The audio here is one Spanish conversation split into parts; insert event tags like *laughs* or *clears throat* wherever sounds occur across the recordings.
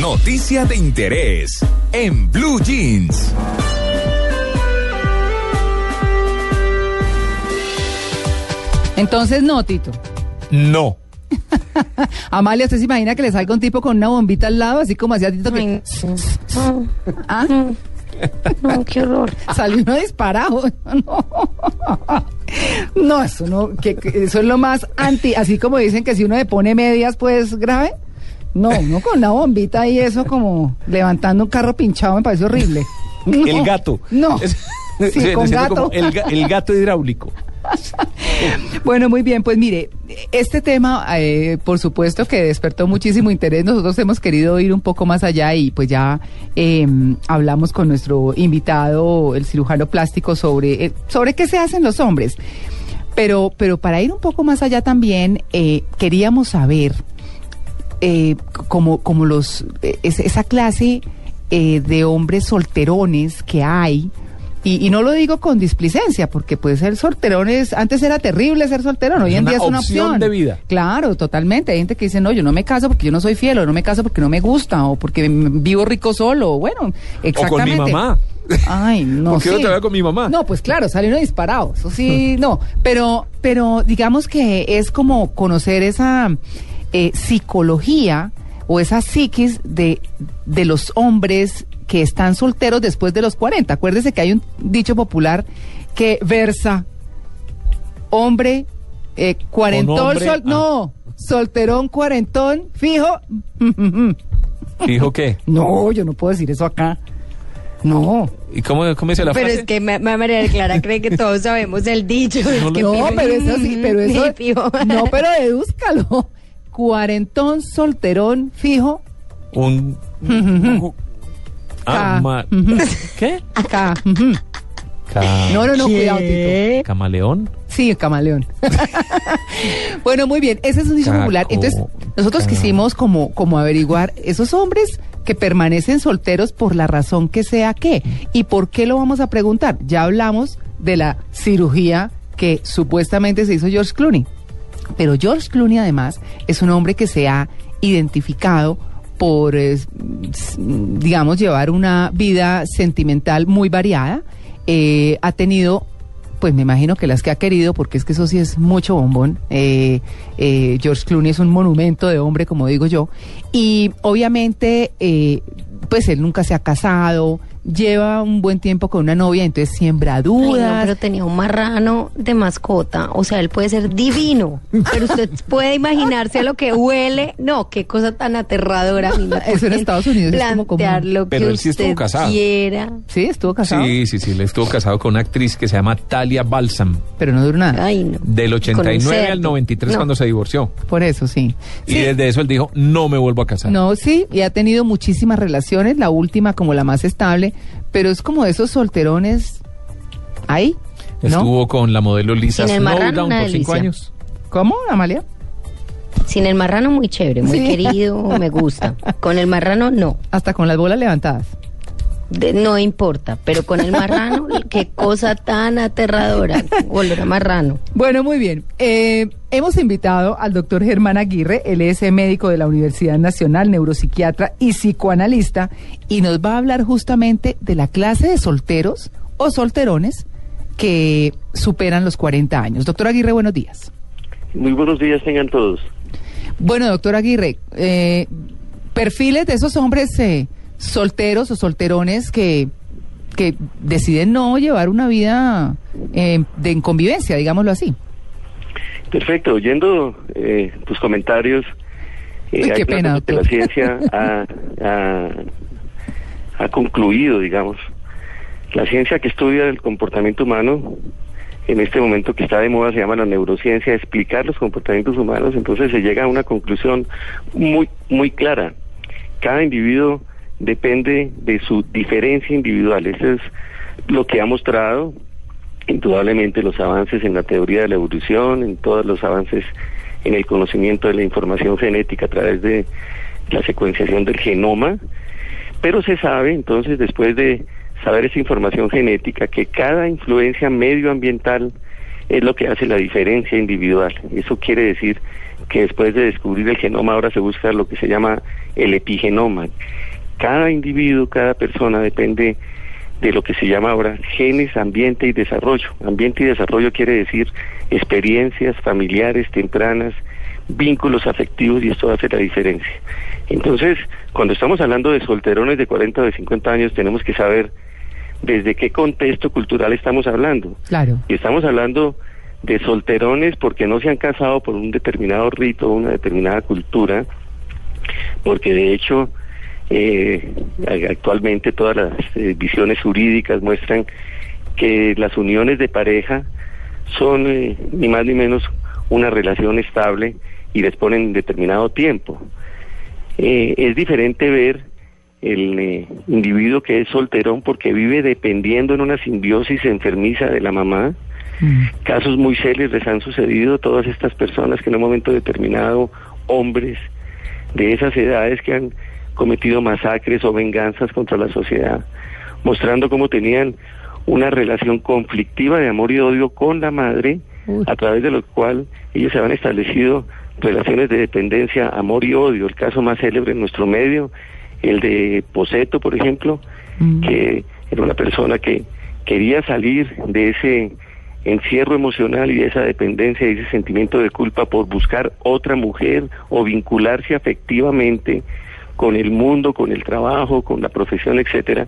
Noticia de interés en Blue Jeans. Entonces, no, Tito. No. *laughs* Amalia, ¿usted se imagina que le salga un tipo con una bombita al lado, así como hacía Tito que... *laughs* ¿Ah? No, qué horror. *laughs* Salió uno disparado. No. No, eso no, que, que eso es lo más anti, así como dicen que si uno le pone medias, pues grave. No, uno con una bombita y eso como levantando un carro pinchado me parece horrible. *laughs* No. El gato. No. Es- *laughs* Sí, con gato. el, ga- el gato hidráulico. *laughs* Bueno, muy bien, pues mire, este tema, eh, por supuesto que despertó muchísimo interés. Nosotros hemos querido ir un poco más allá y pues ya eh, hablamos con nuestro invitado, el cirujano plástico, sobre, eh, sobre qué se hacen los hombres. Pero, pero para ir un poco más allá también, eh, queríamos saber eh, como, como los, eh, es- esa clase eh, de hombres solterones que hay. Y, y no lo digo con displicencia, porque puede ser solterones, antes era terrible ser solterón, hoy Es en día es una opción opción. de vida. Claro, totalmente. Hay gente que dice, no, yo no me caso porque yo no soy fiel, o no me caso porque no me gusta, o porque vivo rico solo, bueno, exactamente. O con mi mamá. Ay, *laughs* no ¿Por qué no sí. te veo con mi mamá? No, pues claro, sale uno disparado, eso sí, *laughs* no, pero, pero digamos que es como conocer esa eh, psicología o esa psiquis de, de los hombres que están solteros después de los 40. Acuérdese que hay un dicho popular que versa hombre eh, cuarentón, hombre, sol- ah. no, solterón, cuarentón, fijo. *laughs* Dijo qué. No, yo no puedo decir eso acá. No. ¿Y cómo, cómo dice la Pero frase? es que Ma- Ma- María Clara cree que todos sabemos el dicho. es No lo- que No, fijo- pero eso sí, pero *laughs* eso. Sí, fijo. No, pero dedúzcalo. Cuarentón, solterón, fijo. Un... Ah, ma- ¿Qué? Ca- No, no, no, cuidado, Tito. ¿Qué? ¿Camaleón? Sí, camaleón. *laughs* bueno, muy bien. Ese es un dicho Caco- popular. Entonces, nosotros ca- quisimos como, como averiguar esos hombres que permanecen solteros por la razón que sea que. ¿Y por qué lo vamos a preguntar? Ya hablamos de la cirugía que supuestamente se hizo George Clooney. Pero George Clooney además es un hombre que se ha identificado por, eh, digamos, llevar una vida sentimental muy variada. Eh, ha tenido, pues me imagino que las que ha querido, porque es que eso sí es mucho bombón. Eh, George Clooney es un monumento de hombre, como digo yo. Y obviamente, pues él nunca se ha casado, lleva un buen tiempo con una novia, entonces siembra Ay, dudas. no, pero tenía un marrano de mascota. O sea, él puede ser divino. Pero usted *laughs* puede imaginarse a lo que huele. No, qué cosa tan aterradora. *laughs* Eso en Estados Unidos es como Plantear común. lo que Pero él sí usted estuvo casado. quiera. Sí, estuvo casado, Sí, sí, sí. Le estuvo casado con una actriz que se llama Talia Balsam. pero no duró nada. Ay, no. Del Con un 89 al cerdo. 93 No. cuando se divorció. Por eso, sí. Y Sí. desde eso él dijo, no me vuelvo a casar. No, sí, y ha tenido muchísimas relaciones, la última como la más estable, pero es como de esos solterones ahí, ¿no? Estuvo con la modelo Lisa una por cinco años. ¿Cómo, Amalia? Sin el marrano, muy chévere, muy Sí. querido, me gusta. *laughs* Con el marrano, no. Hasta con las bolas levantadas. De- no importa, pero con el marrano, *laughs* qué cosa tan aterradora. Olor a marrano. Bueno, muy bien. Eh, hemos invitado al doctor Germán Aguirre, él es médico de la Universidad Nacional, neuropsiquiatra y psicoanalista, y nos va a hablar justamente de la clase de solteros o solterones que superan los 40 años. Doctor Aguirre, buenos días. Muy buenos días tengan todos. Bueno, doctor Aguirre, eh, perfiles de esos hombres eh, solteros o solterones que, que deciden no llevar una vida eh, de convivencia, digámoslo así. Perfecto, oyendo eh, tus comentarios, eh, Uy, qué pena, que la ciencia *laughs* ha, ha- ha concluido, digamos. La ciencia que estudia el comportamiento humano, en este momento que está de moda, se llama la neurociencia, explicar los comportamientos humanos, entonces se llega a una conclusión muy, muy clara. Cada individuo depende de su diferencia individual. Eso es lo que ha mostrado indudablemente los avances en la teoría de la evolución, en todos los avances en el conocimiento de la información genética a través de la secuenciación del genoma, pero se sabe entonces después de saber esa información genética que cada influencia medioambiental es lo que hace la diferencia individual. Eso quiere decir que después de descubrir el genoma ahora se busca lo que se llama el epigenoma. Cada individuo, cada persona depende de lo que se llama ahora genes, ambiente y desarrollo. Ambiente y desarrollo quiere decir experiencias familiares tempranas, vínculos afectivos y esto hace la diferencia. Entonces, cuando estamos hablando de solterones de 40 o de 50 años, tenemos que saber desde qué contexto cultural estamos hablando. Claro. Y estamos hablando de solterones porque no se han casado por un determinado rito, una determinada cultura, porque de hecho eh, actualmente todas las eh, visiones jurídicas muestran que las uniones de pareja son eh, ni más ni menos una relación estable y les ponen determinado tiempo. Eh, es diferente ver el individuo que es solterón porque vive dependiendo en una simbiosis enfermiza de la mamá. Mm. Casos muy serios les han sucedido todas estas personas que en un momento determinado, hombres de esas edades que han cometido masacres o venganzas contra la sociedad, mostrando cómo tenían una relación conflictiva de amor y odio con la madre, Uy. a través de lo cual ellos se han establecido relaciones de dependencia, amor y odio. El caso más célebre en nuestro medio, el de Poseto, por ejemplo, Mm. que era una persona que quería salir de ese encierro emocional y de esa dependencia y ese sentimiento de culpa por buscar otra mujer o vincularse afectivamente con el mundo, con el trabajo, con la profesión, etcétera.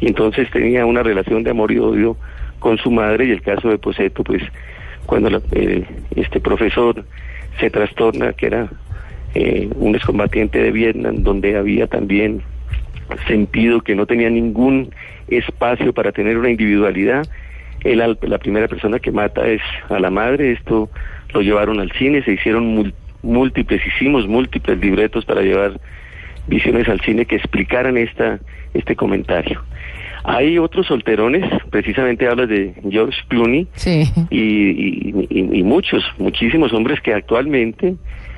Y entonces tenía una relación de amor y odio con su madre y el caso de Poseto, pues cuando la- eh, este profesor se trastorna, que era eh, un excombatiente de Vietnam, donde había también sentido que no tenía ningún espacio para tener una individualidad. Él, la primera persona que mata es a la madre, esto lo llevaron al cine, se hicieron múltiples, hicimos múltiples libretos para llevar visiones al cine que explicaran esta, este comentario. Hay otros solterones, precisamente hablas de George Clooney, Sí. y, y- y- y muchos, muchísimos hombres que actualmente,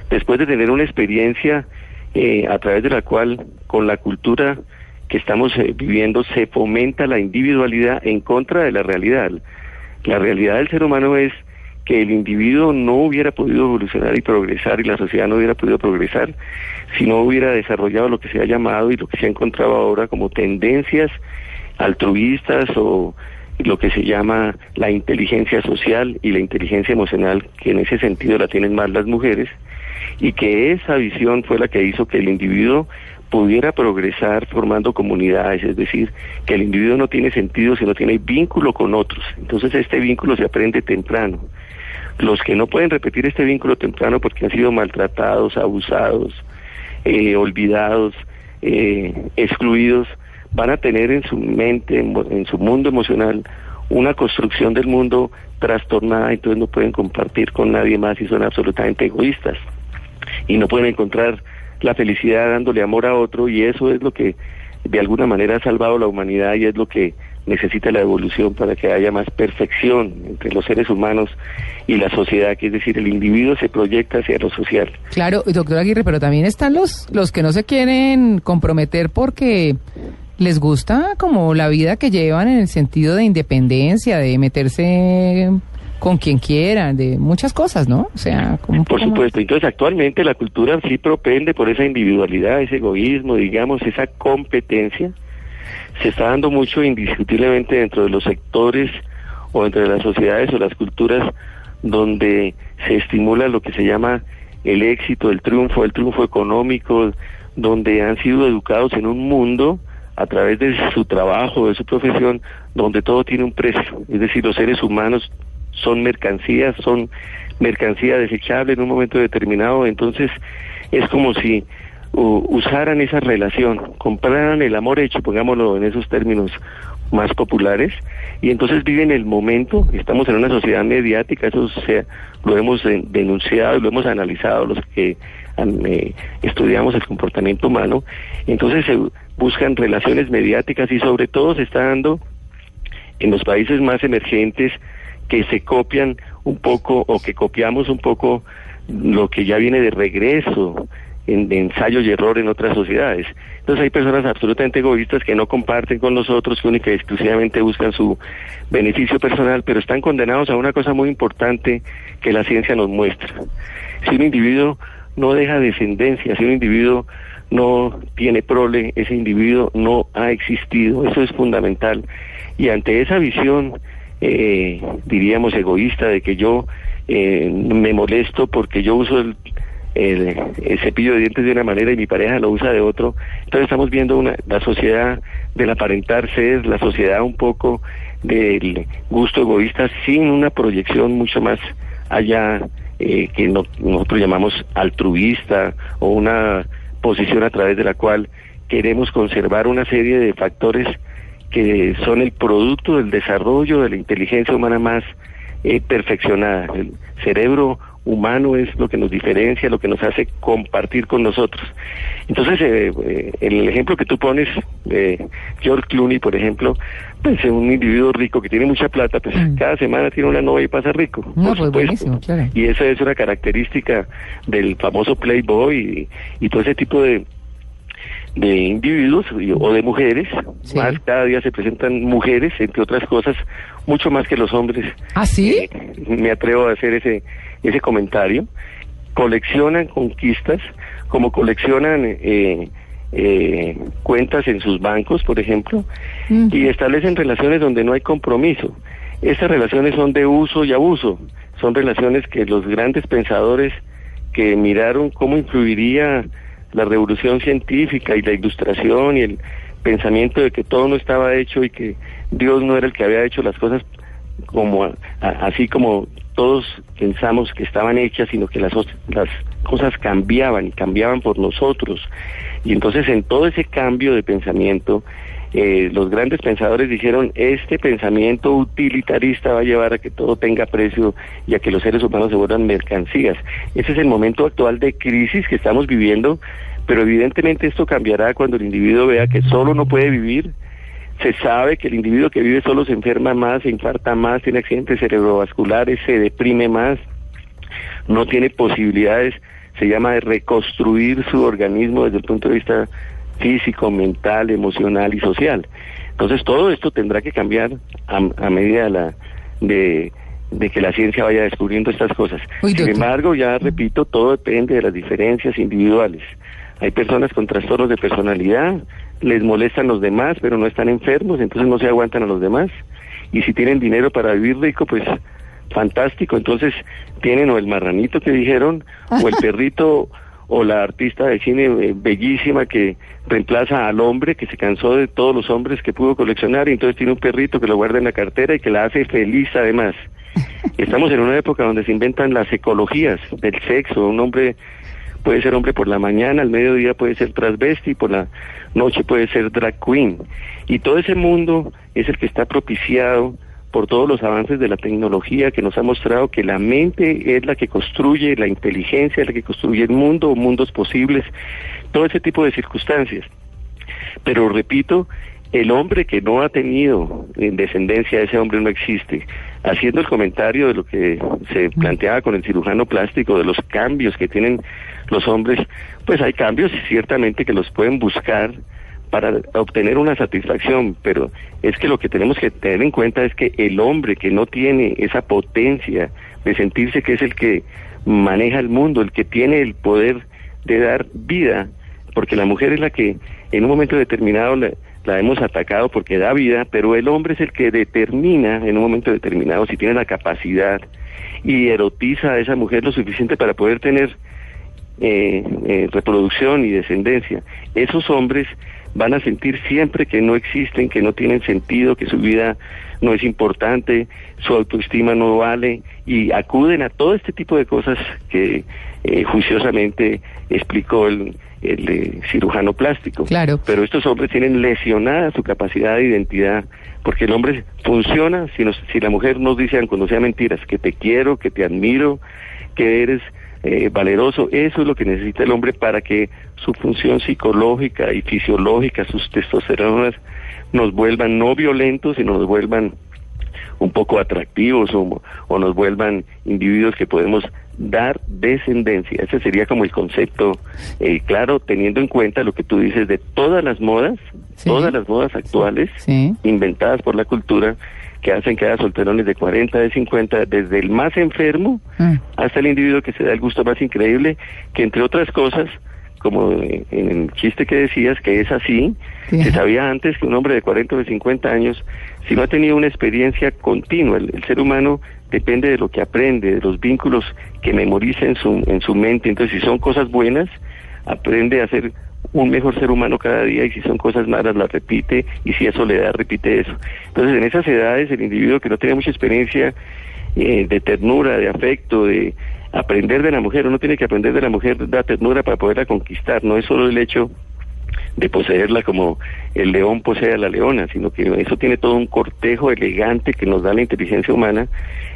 después de tener una experiencia eh, a través de la cual con la cultura que estamos eh, viviendo se fomenta la individualidad en contra de la realidad. La realidad del ser humano es que el individuo no hubiera podido evolucionar y progresar y la sociedad no hubiera podido progresar si no hubiera desarrollado lo que se ha llamado y lo que se ha encontrado ahora como tendencias altruistas o lo que se llama la inteligencia social y la inteligencia emocional, que en ese sentido la tienen más las mujeres, y que esa visión fue la que hizo que el individuo pudiera progresar formando comunidades, es decir, que el individuo no tiene sentido si no tiene vínculo con otros. Entonces este vínculo se aprende temprano. Los que no pueden repetir este vínculo temprano porque han sido maltratados, abusados, eh, olvidados, eh, excluidos, van a tener en su mente, en, en su mundo emocional, una construcción del mundo trastornada, entonces no pueden compartir con nadie más y son absolutamente egoístas. Y no pueden encontrar la felicidad dándole amor a otro y eso es lo que de alguna manera ha salvado la humanidad y es lo que necesita la evolución para que haya más perfección entre los seres humanos y la sociedad, que es decir, el individuo se proyecta hacia lo social. Claro, doctor Aguirre, pero también están los, los que no se quieren comprometer porque les gusta como la vida que llevan en el sentido de independencia, de meterse con quien quieran, de muchas cosas, ¿no? O sea, como Por más- supuesto, entonces actualmente la cultura sí propende por esa individualidad, ese egoísmo, digamos, esa competencia. Se está dando mucho indiscutiblemente dentro de los sectores o entre las sociedades o las culturas donde se estimula lo que se llama el éxito, el triunfo, el triunfo económico, donde han sido educados en un mundo a través de su trabajo, de su profesión, donde todo tiene un precio. Es decir, los seres humanos son mercancías, son mercancía desechable en un momento determinado, entonces es como si usaran esa relación, compraran el amor hecho, pongámoslo en esos términos más populares, y entonces viven el momento, estamos en una sociedad mediática, eso lo hemos denunciado lo hemos analizado los que eh, estudiamos el comportamiento humano, entonces se buscan relaciones mediáticas y sobre todo se está dando en los países más emergentes que se copian un poco o que copiamos un poco lo que ya viene de regreso en, de y error en otras sociedades. Entonces hay personas absolutamente egoístas que no comparten con nosotros, que única y exclusivamente buscan su beneficio personal, pero están condenados a una cosa muy importante que la ciencia nos muestra. Si un individuo no deja descendencia, si un individuo no tiene prole, ese individuo no ha existido, eso es fundamental. Y ante esa visión, eh, diríamos, egoísta de que yo eh, me molesto porque yo uso el, el, cepillo de dientes de una manera y mi pareja lo usa de otro. Entonces estamos viendo una, la sociedad del aparentar ser, la sociedad un poco del gusto egoísta sin una proyección mucho más allá eh, que no, nosotros llamamos altruista o una posición a través de la cual queremos conservar una serie de factores que son el producto del desarrollo de la inteligencia humana más eh, perfeccionada. El cerebro humano es lo que nos diferencia, lo que nos hace compartir con nosotros. Entonces, eh, eh, el ejemplo que tú pones, eh, George Clooney, por ejemplo, pues es un individuo rico que tiene mucha plata, pues Mm. cada semana tiene una novia y pasa rico. No, por pues supuesto. claro. Y esa es una característica del famoso Playboy y, y todo ese tipo de de individuos o de mujeres, Sí. más cada día se presentan mujeres, entre otras cosas, mucho más que los hombres. ¿Ah, sí? Eh, me atrevo a hacer ese, ese comentario. Coleccionan conquistas, como coleccionan eh, eh, cuentas en sus bancos, por ejemplo, y establecen relaciones donde no hay compromiso. Estas relaciones son de uso y abuso, son relaciones que los grandes pensadores que miraron cómo influiría la revolución científica y la ilustración y el pensamiento de que todo no estaba hecho y que Dios no era el que había hecho las cosas como así como todos pensamos que estaban hechas, sino que las, las cosas cambiaban y cambiaban por nosotros. Y entonces en todo ese cambio de pensamiento, eh, los grandes pensadores dijeron, este pensamiento utilitarista va a llevar a que todo tenga precio y a que los seres humanos se vuelvan mercancías. Ese es el momento actual de crisis que estamos viviendo, pero evidentemente esto cambiará cuando el individuo vea que solo no puede vivir, se sabe que el individuo que vive solo se enferma más, se infarta más, tiene accidentes cerebrovasculares, se deprime más, no tiene posibilidades, se llama de reconstruir su organismo desde el punto de vista físico, mental, emocional y social. Entonces todo esto tendrá que cambiar a, a medida de, la, de, de que la ciencia vaya descubriendo estas cosas. Uy, Sin embargo, ya repito, todo depende de las diferencias individuales. Hay personas con trastornos de personalidad, les molestan los demás, pero no están enfermos, entonces no se aguantan a los demás. Y si tienen dinero para vivir rico, pues fantástico. Entonces tienen o el marranito que dijeron, o el *laughs* perrito, o la artista de cine eh, bellísima que reemplaza al hombre, que se cansó de todos los hombres que pudo coleccionar, y entonces tiene un perrito que lo guarda en la cartera y que la hace feliz además. *laughs* Estamos en una época donde se inventan las ecologías del sexo. Un hombre puede ser hombre por la mañana, al mediodía puede ser transvesti, por la noche puede ser drag queen. Y todo ese mundo es el que está propiciado por todos los avances de la tecnología que nos ha mostrado que la mente es la que construye, la inteligencia es la que construye el mundo mundos posibles, todo ese tipo de circunstancias. Pero repito, el hombre que no ha tenido descendencia, ese hombre no existe. Haciendo el comentario de lo que se planteaba con el cirujano plástico, de los cambios que tienen los hombres, pues hay cambios ciertamente que los pueden buscar para obtener una satisfacción, pero es que lo que tenemos que tener en cuenta es que el hombre que no tiene esa potencia de sentirse que es el que maneja el mundo, el que tiene el poder de dar vida, porque la mujer es la que en un momento determinado la, la hemos atacado porque da vida, pero el hombre es el que determina en un momento determinado si tiene la capacidad y erotiza a esa mujer lo suficiente para poder tener eh, eh, reproducción y descendencia. Esos hombres van a sentir siempre que no existen, que no tienen sentido, que su vida no es importante, su autoestima no vale y acuden a todo este tipo de cosas que eh, juiciosamente explicó el, el eh, cirujano plástico. Claro. Pero estos hombres tienen lesionada su capacidad de identidad, porque el hombre funciona si, nos, si la mujer nos dice, aunque no sea mentiras, que te quiero, que te admiro, que eres eh, valeroso. Eso es lo que necesita el hombre para que su función psicológica y fisiológica, sus testosteronas, nos vuelvan no violentos y nos vuelvan un poco atractivos o, o nos vuelvan individuos que podemos dar descendencia. Ese sería como el concepto eh, claro, teniendo en cuenta lo que tú dices de todas las modas, Sí. todas las modas actuales Sí. inventadas por la cultura que hacen que haya solterones de 40, de 50, desde el más enfermo Ah. hasta el individuo que se da el gusto más increíble, que entre otras cosas, como en el chiste que decías, que es así, Sí. se sabía antes que un hombre de 40 o de 50 años, si no ha tenido una experiencia continua, el, el ser humano depende de lo que aprende, de los vínculos que memoriza en su, en su mente, entonces si son cosas buenas, aprende a ser un mejor ser humano cada día y si son cosas malas las repite y si es soledad repite eso. Entonces en esas edades el individuo que no tiene mucha experiencia eh, de ternura, de afecto, de aprender de la mujer, uno tiene que aprender de la mujer la ternura para poderla conquistar, no es solo el hecho de poseerla como el león posee a la leona, sino que eso tiene todo un cortejo elegante que nos da la inteligencia humana.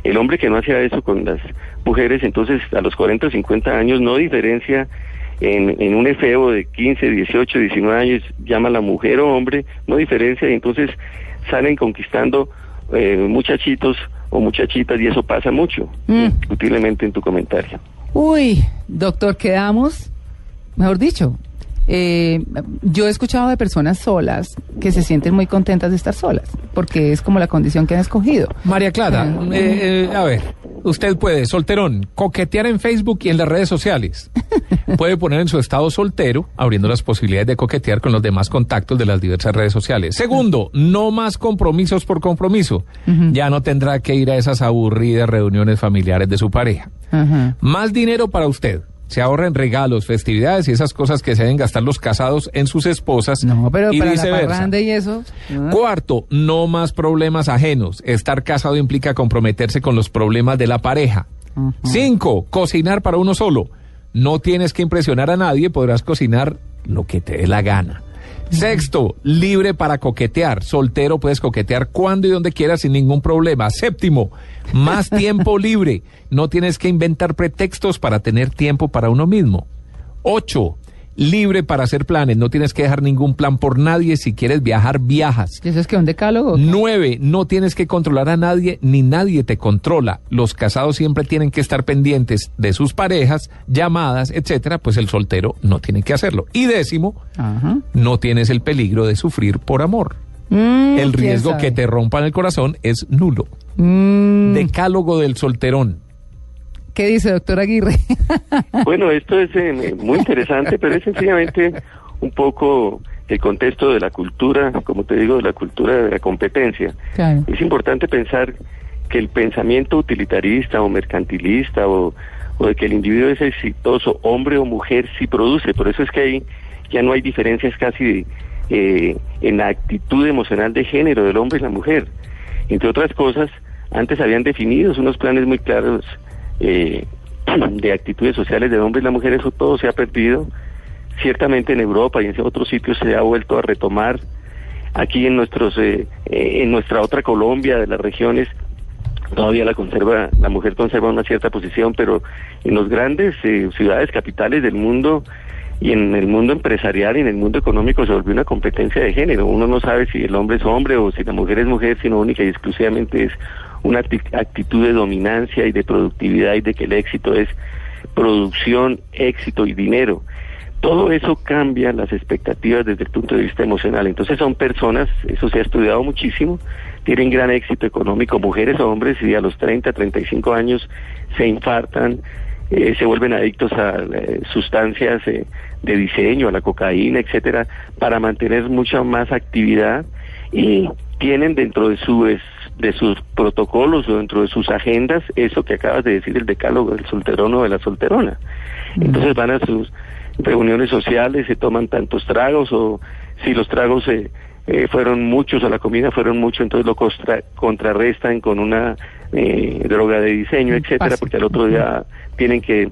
El hombre que no hacía eso con las mujeres, entonces a los 40 o 50 años no diferencia en, en un efebo de 15, 18, 19 años, llama a la mujer o hombre, no diferencia y entonces salen conquistando eh, muchachitos o muchachitas y eso pasa mucho, Mm. en tu comentario. Uy, doctor, quedamos, mejor dicho, eh, yo he escuchado de personas solas que se sienten muy contentas de estar solas, porque es como la condición que han escogido. María Clara, Ah. eh, eh, a ver, usted puede, solterón, coquetear en Facebook y en las redes sociales. *laughs* Puede poner en su estado soltero, abriendo las posibilidades de coquetear con los demás contactos de las diversas redes sociales. Segundo, no más compromisos por compromiso. Ya no tendrá que ir a esas aburridas reuniones familiares de su pareja. Más dinero para usted. Se ahorra en regalos, festividades y esas cosas que se deben gastar los casados en sus esposas. No, pero y para la viceversa. parranda y eso. ¿no? Cuarto, no más problemas ajenos. Estar casado implica comprometerse con los problemas de la pareja. Cinco, cocinar para uno solo. No tienes que impresionar a nadie, podrás cocinar lo que te dé la gana. Sexto, libre para coquetear. Soltero puedes coquetear cuando y donde quieras sin ningún problema. Séptimo, más *laughs* tiempo libre. No tienes que inventar pretextos para tener tiempo para uno mismo. Ocho, libre para hacer planes. No tienes que dejar ningún plan por nadie. Si quieres viajar, viajas. ¿Y eso es que un decálogo? Nueve, no tienes que controlar a nadie ni nadie te controla. Los casados siempre tienen que estar pendientes de sus parejas, llamadas, etcétera, pues el soltero no tiene que hacerlo. Y décimo, Ajá. no tienes el peligro de sufrir por amor. Mm, El ¿quién riesgo que te rompan el corazón es nulo. Mm, Decálogo del solterón. ¿Qué dice, doctor Aguirre? *laughs* Bueno, esto es eh, muy interesante, pero es sencillamente un poco el contexto de la cultura, como te digo, de la cultura de la competencia. Claro. Es importante pensar que el pensamiento utilitarista o mercantilista o, o de que el individuo es exitoso, hombre o mujer, sí produce. Por eso es que ahí ya no hay diferencias casi eh, en la actitud emocional de género del hombre y la mujer. Entre otras cosas, antes habían definidos unos planes muy claros eh, *clears throat* de actitudes sociales del hombre y la mujer, eso todo se ha perdido. Ciertamente en Europa y en otros sitios se ha vuelto a retomar. Aquí en nuestros, eh, eh, en nuestra otra Colombia de las regiones todavía la conserva, la mujer conserva una cierta posición, pero en las grandes eh, ciudades capitales del mundo y en el mundo empresarial y en el mundo económico se volvió una competencia de género. Uno no sabe si el hombre es hombre o si la mujer es mujer, sino única y exclusivamente es una acti- actitud de dominancia y de productividad y de que el éxito es producción, éxito y dinero. Todo eso cambia las expectativas desde el punto de vista emocional. Entonces son personas, eso se ha estudiado muchísimo, tienen gran éxito económico, mujeres o hombres, y a los 30, 35 años se infartan, eh, se vuelven adictos a eh, sustancias eh, de diseño, a la cocaína, etcétera, para mantener mucha más actividad y tienen dentro de su es- de sus protocolos o dentro de sus agendas eso que acabas de decir el decálogo del solterón o de la solterona. Entonces van a sus reuniones sociales, se toman tantos tragos o si los tragos eh, eh, fueron muchos o la comida fueron muchos, entonces lo constra- contrarrestan con una eh, droga de diseño, Mm, etcétera, fácil. porque al otro día tienen que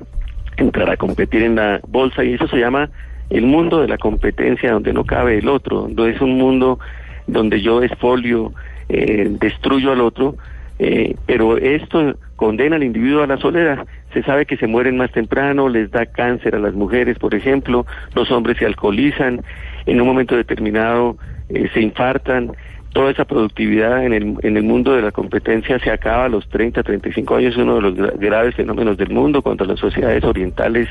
entrar a competir en la bolsa y eso se llama el mundo de la competencia donde no cabe el otro, donde es un mundo donde yo esfolio, eh, destruyo al otro, eh, pero esto condena al individuo a la soledad. Se sabe que se mueren más temprano, les da cáncer a las mujeres, por ejemplo, los hombres se alcoholizan, en un momento determinado eh, se infartan. toda esa productividad en el, en el mundo de la competencia se acaba a los 30, 35 años, es uno de los gra- graves fenómenos del mundo, cuando las sociedades orientales,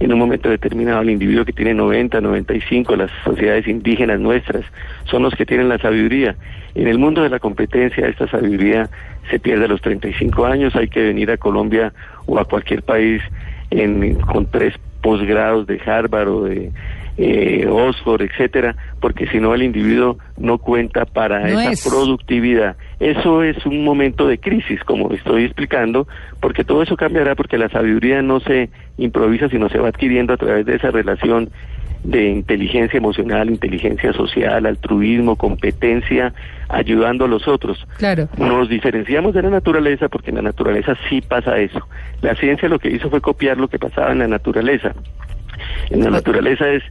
en un momento determinado, el individuo que tiene 90, 95, las sociedades indígenas nuestras, son los que tienen la sabiduría. En el mundo de la competencia, esta sabiduría se pierde a los 35 años, hay que venir a Colombia o a cualquier país en, con tres posgrados de Harvard o de eh, Oxford, etcétera, porque si no el individuo no cuenta para No esa es. productividad. Eso es un momento de crisis, como estoy explicando, porque todo eso cambiará porque la sabiduría no se improvisa, sino se va adquiriendo a través de esa relación de inteligencia emocional, inteligencia social, altruismo, competencia, ayudando a los otros. Claro. Nos diferenciamos de la naturaleza porque en la naturaleza sí pasa eso. La ciencia lo que hizo fue copiar lo que pasaba en la naturaleza. En la naturaleza es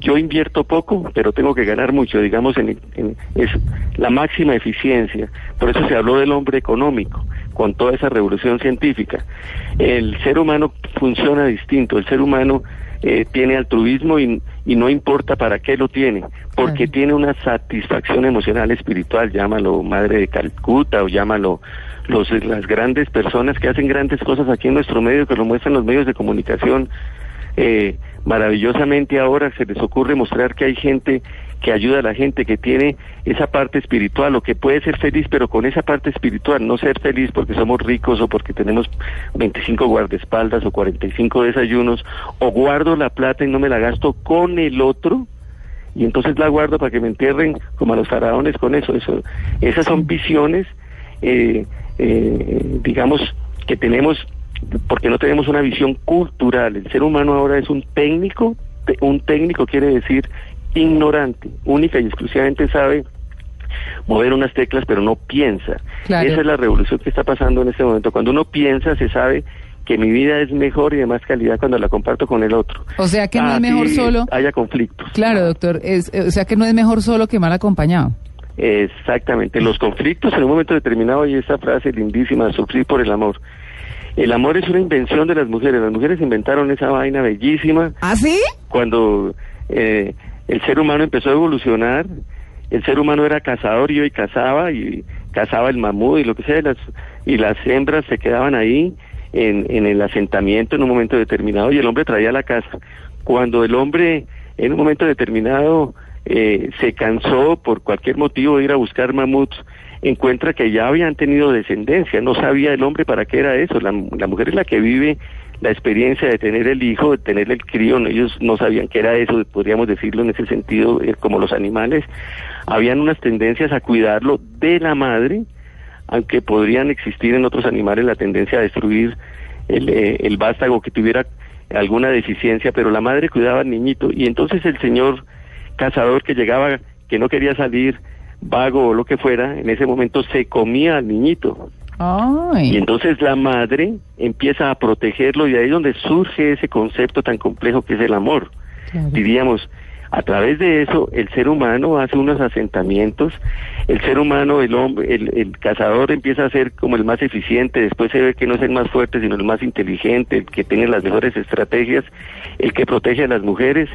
yo invierto poco, pero tengo que ganar mucho, digamos, en, en- es la máxima eficiencia. Por eso se habló del hombre económico, con toda esa revolución científica. El ser humano funciona distinto, el ser humano eh, tiene altruismo y, y no importa para qué lo tiene, porque Claro. tiene una satisfacción emocional espiritual, llámalo Madre de Calcuta o llámalo los, las grandes personas que hacen grandes cosas aquí en nuestro medio, que lo muestran los medios de comunicación. Eh, maravillosamente ahora se les ocurre mostrar que hay gente que ayuda a la gente, que tiene esa parte espiritual o que puede ser feliz, pero con esa parte espiritual, no ser feliz porque somos ricos o porque tenemos 25 guardaespaldas o 45 desayunos, o guardo la plata y no me la gasto con el otro, y entonces la guardo para que me entierren como a los faraones con eso. eso esas son visiones, eh, eh, digamos, que tenemos, porque no tenemos una visión cultural. El ser humano ahora es un técnico, un técnico quiere decir ignorante, única y exclusivamente sabe mover unas teclas, pero no piensa. Claro. Esa es la revolución que está pasando en este momento. Cuando uno piensa, se sabe que mi vida es mejor y de más calidad cuando la comparto con el otro. O sea que no es mejor Así solo. haya conflictos. Claro, doctor. Es, eh, o sea que no es mejor solo que mal acompañado. Exactamente, los conflictos en un momento determinado y esa frase lindísima, sufrir por el amor. El amor es una invención de las mujeres, las mujeres inventaron esa vaina bellísima ¿Ah, sí? cuando eh, el ser humano empezó a evolucionar, el ser humano era cazador y hoy cazaba y cazaba el mamut y lo que sea, y las, y las hembras se quedaban ahí en, en el asentamiento en un momento determinado y el hombre traía la casa. Cuando el hombre en un momento determinado eh, se cansó por cualquier motivo de ir a buscar mamuts, encuentra que ya habían tenido descendencia, no sabía el hombre para qué era eso, la, mujer es la que vive la experiencia de tener el hijo, de tener el crío, ellos no sabían qué era eso, podríamos decirlo en ese sentido, eh, como los animales, habían unas tendencias a cuidarlo de la madre, aunque podrían existir en otros animales la tendencia a destruir el, eh, el vástago que tuviera alguna deficiencia, pero la madre cuidaba al niñito. Y entonces el señor cazador que llegaba, que no quería salir, vago o lo que fuera, en ese momento se comía al niñito. Ay. Y entonces la madre empieza a protegerlo y ahí es donde surge ese concepto tan complejo que es el amor. Claro. Diríamos, a través de eso el ser humano hace unos asentamientos, el ser humano, el hombre, el, el cazador empieza a ser como el más eficiente, después se ve que no es el más fuerte, sino el más inteligente, el que tiene las mejores estrategias, el que protege a las mujeres,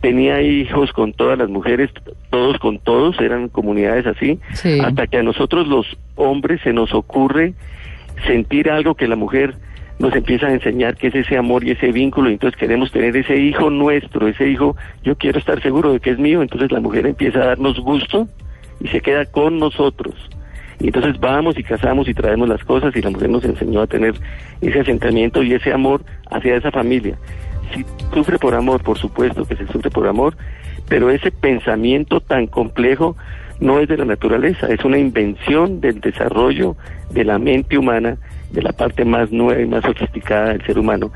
tenía hijos con todas las mujeres, todos con todos, eran comunidades así, Sí. hasta que a nosotros los hombres se nos ocurre sentir algo que la mujer nos empieza a enseñar que es ese amor y ese vínculo, y entonces queremos tener ese hijo nuestro, ese hijo, yo quiero estar seguro de que es mío, entonces la mujer empieza a darnos gusto y se queda con nosotros. Y entonces vamos y casamos y traemos las cosas y la mujer nos enseñó a tener ese asentamiento y ese amor hacia esa familia. Si sufre por amor, por supuesto que se sufre por amor, pero ese pensamiento tan complejo no es de la naturaleza, es una invención del desarrollo de la mente humana, de la parte más nueva y más sofisticada del ser humano.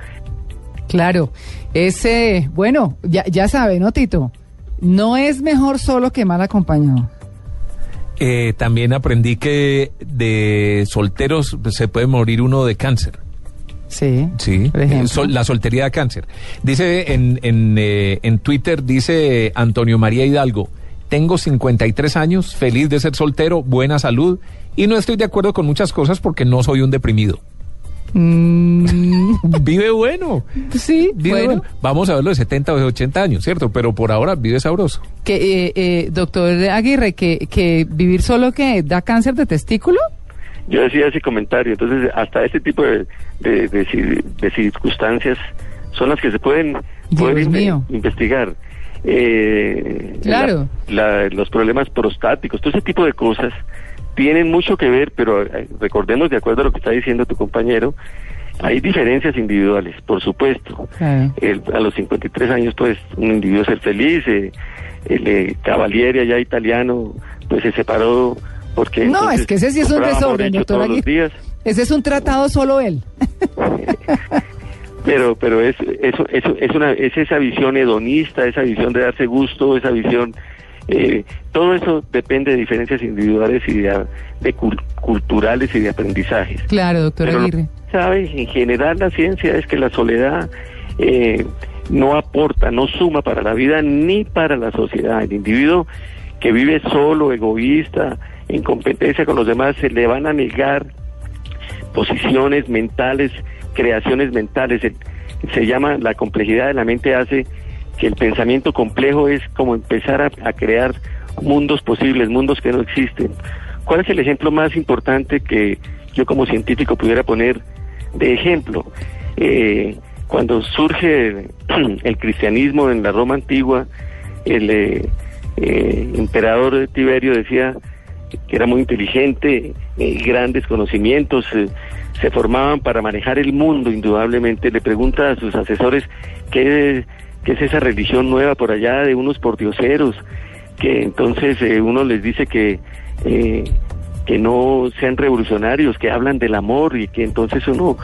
Claro. Ese, bueno, ya, ya sabe, ¿no, Tito? No es mejor solo que mal acompañado. Eh, también aprendí que de solteros se puede morir uno de cáncer. Sí. Sí, eh, sol- la soltería da cáncer. Dice en, en, eh, en Twitter, dice Antonio María Hidalgo, tengo 53 años, feliz de ser soltero, buena salud y no estoy de acuerdo con muchas cosas porque no soy un deprimido. Mm, *laughs* Vive bueno. sí, Vive bueno. bueno. Vamos a verlo de 70 o de 80 años, ¿cierto? Pero por ahora vive sabroso. Que, eh, eh, doctor Aguirre, que, que vivir solo que da cáncer de testículo. Yo decía ese comentario, entonces hasta este tipo de, de, de cir- de circunstancias son las que se pueden, mío. investigar. Eh, Claro. la- la- los problemas prostáticos, todo ese tipo de cosas tienen mucho que ver, pero eh, recordemos, de acuerdo a lo que está diciendo tu compañero, hay diferencias individuales, por supuesto. Claro. El- a los 53 años, pues, un individuo ser feliz. eh, el eh, Cavalieri, allá italiano, pues se separó porque... No, entonces es que ese sí es un desorden, doctor todos los Aguirre. días. Ese es un tratado solo él. *laughs* Pero, pero es, eso, eso, es, una, es esa visión hedonista, esa visión de darse gusto, esa visión... eh, todo eso depende de diferencias individuales y de, de cul- culturales y de aprendizajes. Claro, doctor Pero Aguirre. que sabe, en general la ciencia es que la soledad eh, no aporta, no suma para la vida ni para la sociedad. El individuo que vive solo, egoísta, en competencia con los demás, se le van a negar posiciones mentales, creaciones mentales. Se llama la complejidad de la mente hace que el pensamiento complejo es como empezar a, a crear mundos posibles, mundos que no existen. ¿Cuál es el ejemplo más importante que yo como científico pudiera poner de ejemplo? Eh, cuando surge *clears throat* el cristianismo en la Roma antigua, el eh, eh, emperador Tiberio decía que era muy inteligente, eh, grandes conocimientos, eh, se formaban para manejar el mundo, indudablemente. Le pregunta a sus asesores qué, qué es esa religión nueva por allá de unos pordioseros, que entonces eh, uno les dice que, eh, que no sean revolucionarios, que hablan del amor y que entonces uno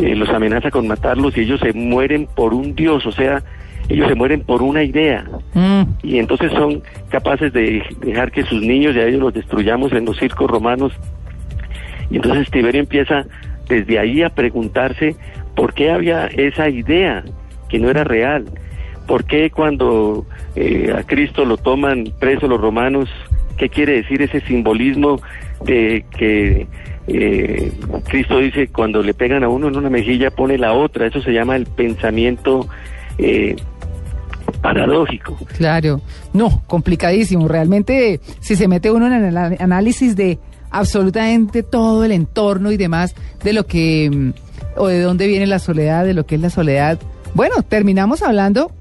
los amenaza con matarlos y ellos se mueren por un Dios, o sea, ellos se mueren por una idea Mm, y entonces son capaces de dejar que sus niños y a ellos los destruyamos en los circos romanos. Y entonces Tiberio empieza desde ahí a preguntarse por qué había esa idea que no era real. ¿Por qué cuando eh, a Cristo lo toman preso los romanos, qué quiere decir ese simbolismo de que eh, Cristo dice cuando le pegan a uno en una mejilla pone la otra? Eso se llama el pensamiento eh, paradójico. claro. No, complicadísimo. Realmente, si se mete uno en el análisis de absolutamente todo el entorno y demás, de lo que, mm, o de dónde viene la soledad, de lo que es la soledad, bueno, terminamos hablando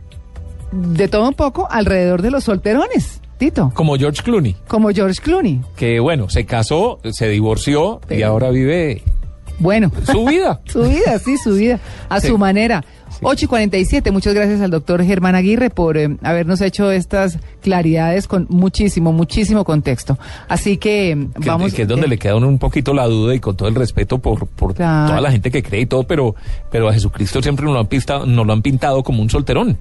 de todo un poco alrededor de los solterones, Tito. Como George Clooney, Como George Clooney. que bueno, se casó, se divorció y ahora vive Bueno. su vida. *laughs* Su vida, sí, su vida, a Sí. su manera. 8 y 47, muchas gracias al doctor Germán Aguirre por eh, habernos hecho estas claridades con muchísimo, muchísimo contexto. Así que eh, que, vamos. que es donde eh, le queda un poquito la duda y con todo el respeto por, por Claro. toda la gente que cree y todo, pero, pero a Jesucristo siempre nos lo han pintado, nos lo han pintado como un solterón.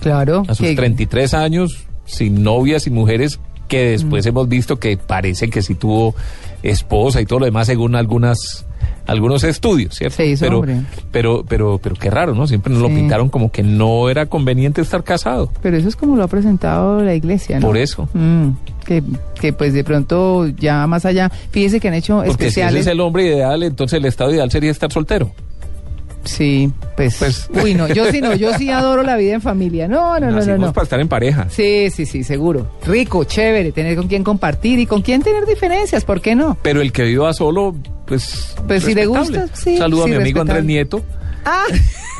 Claro. A sus que- 33 años, sin novias y mujeres, que después Mm. hemos visto que parece que sí tuvo esposa y todo lo demás según algunas algunos estudios, ¿cierto? Se hizo pero, hombre. pero, pero, pero qué raro, ¿no? Siempre nos lo pintaron como que no era conveniente estar casado. Pero eso es como lo ha presentado la iglesia, ¿no? Por eso. Mm, que, que pues de pronto ya más allá, fíjese que han hecho Porque si ese especiales. es el hombre ideal, entonces el estado ideal sería estar soltero. Sí, pues, Pues- Uy, no, yo sí no, yo sí adoro la vida en familia. No, no, no, no, no. para estar en pareja. Sí, sí, sí, seguro. Rico, chévere, tener con quién compartir y con quién tener diferencias, ¿por qué no? Pero el que viva solo, pues. Pues si le gusta, sí, Saludo sí, a mi amigo Andrés. Nieto.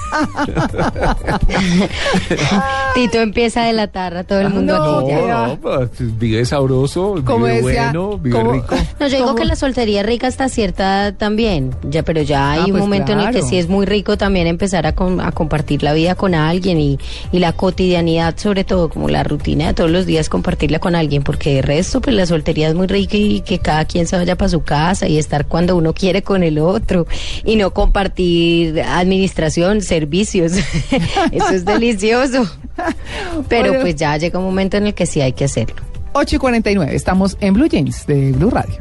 *laughs* Tito empieza a delatar a todo el mundo no, aquí ya. no, pues, vive sabroso, Como vive decía, bueno, vive rico. No, yo digo ¿Cómo? que la soltería rica hasta cierta también, ya, pero ya hay Ah, un pues momento en el que sí es muy rico también empezar a, com- a compartir la vida con alguien y, y la cotidianidad, sobre todo como la rutina de todos los días, compartirla con alguien, porque de resto, pues la soltería es muy rica y que cada quien se vaya para su casa y estar cuando uno quiere con el otro y no compartir administración, servicios. *laughs* Eso es delicioso. *laughs* Pero Bueno. pues ya llega un momento en el que sí hay que hacerlo. 8 y 49, estamos en Blue Jeans de Blue Radio.